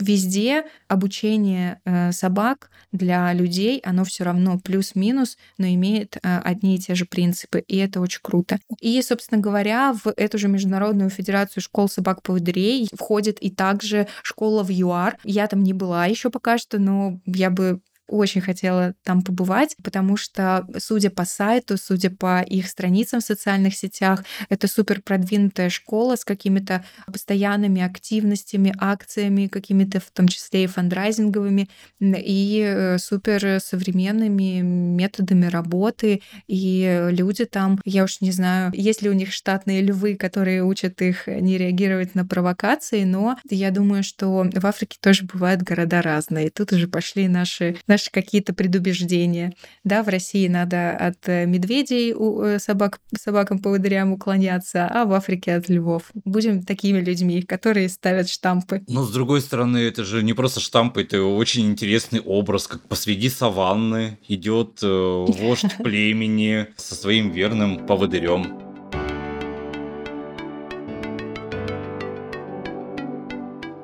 везде обучение э, собак для людей, оно все равно плюс-минус, но имеет э, одни и те же принципы, и это очень круто. И, собственно говоря, в эту же Международную Федерацию школ собак-поводырей входит и также школа в ЮАР. Я там не была еще пока что, но я бы очень хотела там побывать, потому что, судя по сайту, судя по их страницам в социальных сетях, это супер продвинутая школа с какими-то постоянными активностями, акциями, какими-то в том числе и фандрайзинговыми, и э, супер современными методами работы. И люди там, я уж не знаю, есть ли у них штатные львы, которые учат их не реагировать на провокации, но я думаю, что в Африке тоже бывают города разные. Тут уже пошли наши наши какие-то предубеждения. Да, в России надо от э, медведей у э, собак, собакам-поводырям уклоняться, а в Африке от львов. Будем такими людьми, которые ставят штампы. Но с другой стороны, это же не просто штампы, это очень интересный образ, как посреди саванны идет э, вождь племени со своим верным поводырем.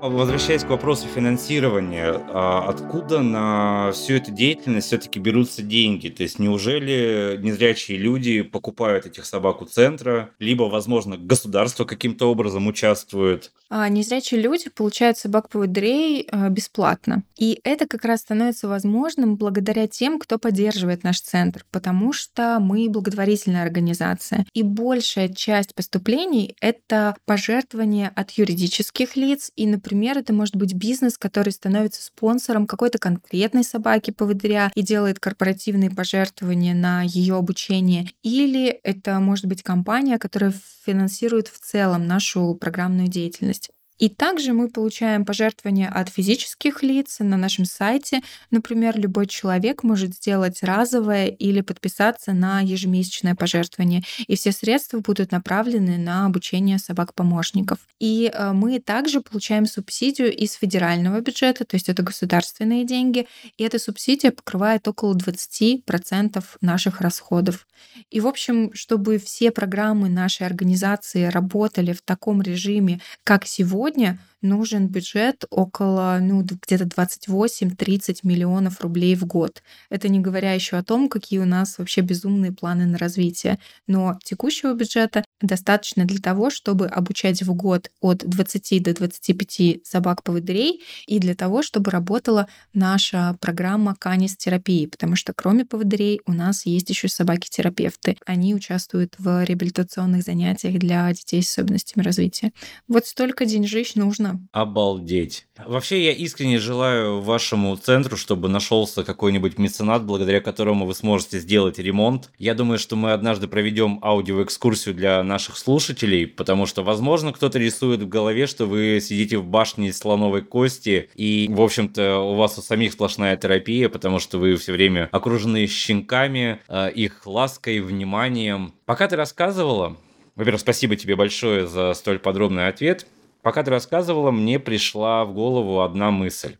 Возвращаясь к вопросу финансирования, а откуда на всю эту деятельность все-таки берутся деньги? То есть неужели незрячие люди покупают этих собак у центра, либо, возможно, государство каким-то образом участвует? А незрячие люди получают собак-поводырей а, бесплатно. И это как раз становится возможным благодаря тем, кто поддерживает наш центр, потому что мы благотворительная организация. И большая часть поступлений — это пожертвования от юридических лиц и, например, это может быть бизнес, который становится спонсором какой-то конкретной собаки-поводыря и делает корпоративные пожертвования на ее обучение. Или это может быть компания, которая финансирует в целом нашу программную деятельность. И также мы получаем пожертвования от физических лиц на нашем сайте. Например, любой человек может сделать разовое или подписаться на ежемесячное пожертвование. И все средства будут направлены на обучение собак-помощников. И э, мы также получаем субсидию из федерального бюджета, то есть это государственные деньги. И эта субсидия покрывает около 20% наших расходов. И, в общем, чтобы все программы нашей организации работали в таком режиме, как сегодня, сегодня нужен бюджет около ну, где-то 28-30 миллионов рублей в год. Это не говоря еще о том, какие у нас вообще безумные планы на развитие. Но текущего бюджета достаточно для того, чтобы обучать в год от 20 до 25 собак-поводырей и для того, чтобы работала наша программа канис-терапии, потому что кроме поводырей у нас есть еще собаки-терапевты. Они участвуют в реабилитационных занятиях для детей с особенностями развития. Вот столько деньжищ нужно Обалдеть. Вообще, я искренне желаю вашему центру, чтобы нашелся какой-нибудь меценат, благодаря которому вы сможете сделать ремонт. Я думаю, что мы однажды проведем аудиоэкскурсию для наших слушателей, потому что, возможно, кто-то рисует в голове, что вы сидите в башне слоновой кости, и, в общем-то, у вас у самих сплошная терапия, потому что вы все время окружены щенками, э, их лаской, вниманием. Пока ты рассказывала, во-первых, спасибо тебе большое за столь подробный ответ. Пока ты рассказывала, мне пришла в голову одна мысль.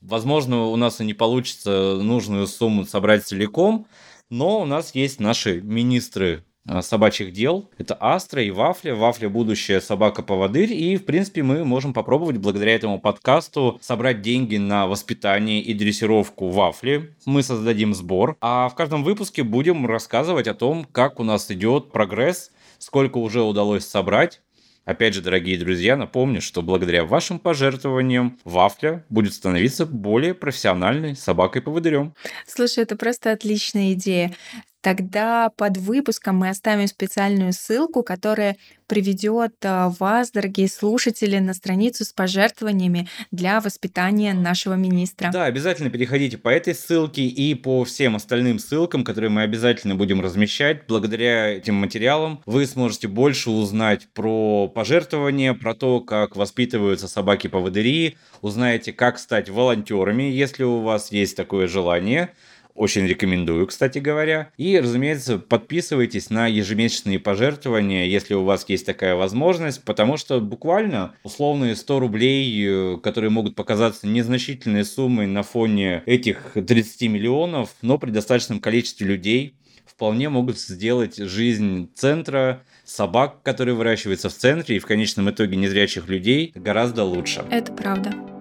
Возможно, у нас и не получится нужную сумму собрать целиком, но у нас есть наши министры а, собачьих дел. Это Астра и Вафля. Вафля – будущая собака-поводырь. И, в принципе, мы можем попробовать благодаря этому подкасту собрать деньги на воспитание и дрессировку Вафли. Мы создадим сбор. А в каждом выпуске будем рассказывать о том, как у нас идет прогресс, сколько уже удалось собрать, Опять же, дорогие друзья, напомню, что благодаря вашим пожертвованиям Вафля будет становиться более профессиональной собакой-поводырем. Слушай, это просто отличная идея. Тогда под выпуском мы оставим специальную ссылку, которая приведет а, вас, дорогие слушатели, на страницу с пожертвованиями для воспитания нашего министра. Да, обязательно переходите по этой ссылке и по всем остальным ссылкам, которые мы обязательно будем размещать. Благодаря этим материалам вы сможете больше узнать про пожертвования, про то, как воспитываются собаки-поводыри, узнаете, как стать волонтерами, если у вас есть такое желание. Очень рекомендую, кстати говоря. И, разумеется, подписывайтесь на ежемесячные пожертвования, если у вас есть такая возможность, потому что буквально условные 100 рублей, э, которые могут показаться незначительной суммой на фоне этих 30 миллионов, но при достаточном количестве людей вполне могут сделать жизнь центра, собак, которые выращиваются в центре, и в конечном итоге незрячих людей гораздо лучше. Это правда.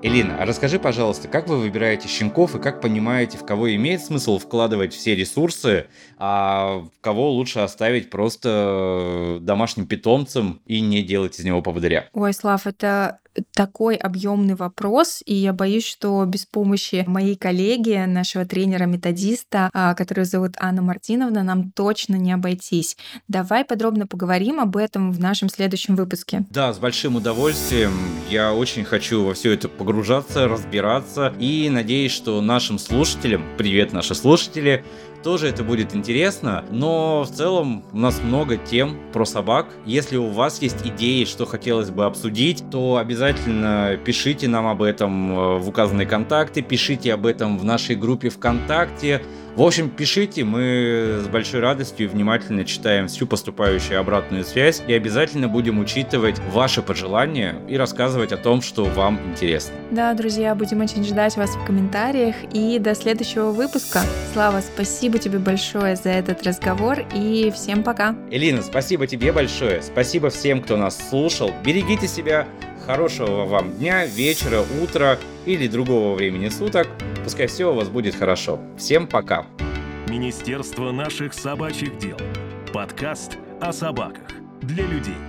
Элина, а расскажи, пожалуйста, как вы выбираете щенков и как понимаете, в кого имеет смысл вкладывать все ресурсы, а кого лучше оставить просто домашним питомцем и не делать из него поводыря? Ой, Слав, это такой объемный вопрос, и я боюсь, что без помощи моей коллеги, нашего тренера-методиста, а, которую зовут Анна Мартиновна, нам точно не обойтись. Давай подробно поговорим об этом в нашем следующем выпуске. Да, с большим удовольствием. Я очень хочу во все это погружаться, разбираться, и надеюсь, что нашим слушателям, привет, наши слушатели, тоже это будет интересно, но в целом у нас много тем про собак. Если у вас есть идеи, что хотелось бы обсудить, то обязательно пишите нам об этом э, в указанные контакты, пишите об этом в нашей группе ВКонтакте, в общем, пишите, мы с большой радостью и внимательно читаем всю поступающую обратную связь и обязательно будем учитывать ваши пожелания и рассказывать о том, что вам интересно. Да, друзья, будем очень ждать вас в комментариях и до следующего выпуска. Слава, спасибо тебе большое за этот разговор и всем пока. Элина, спасибо тебе большое. Спасибо всем, кто нас слушал. Берегите себя. Хорошего вам дня, вечера, утра или другого времени суток. Пускай все у вас будет хорошо. Всем пока. Министерство наших собачьих дел. Подкаст о собаках. Для людей.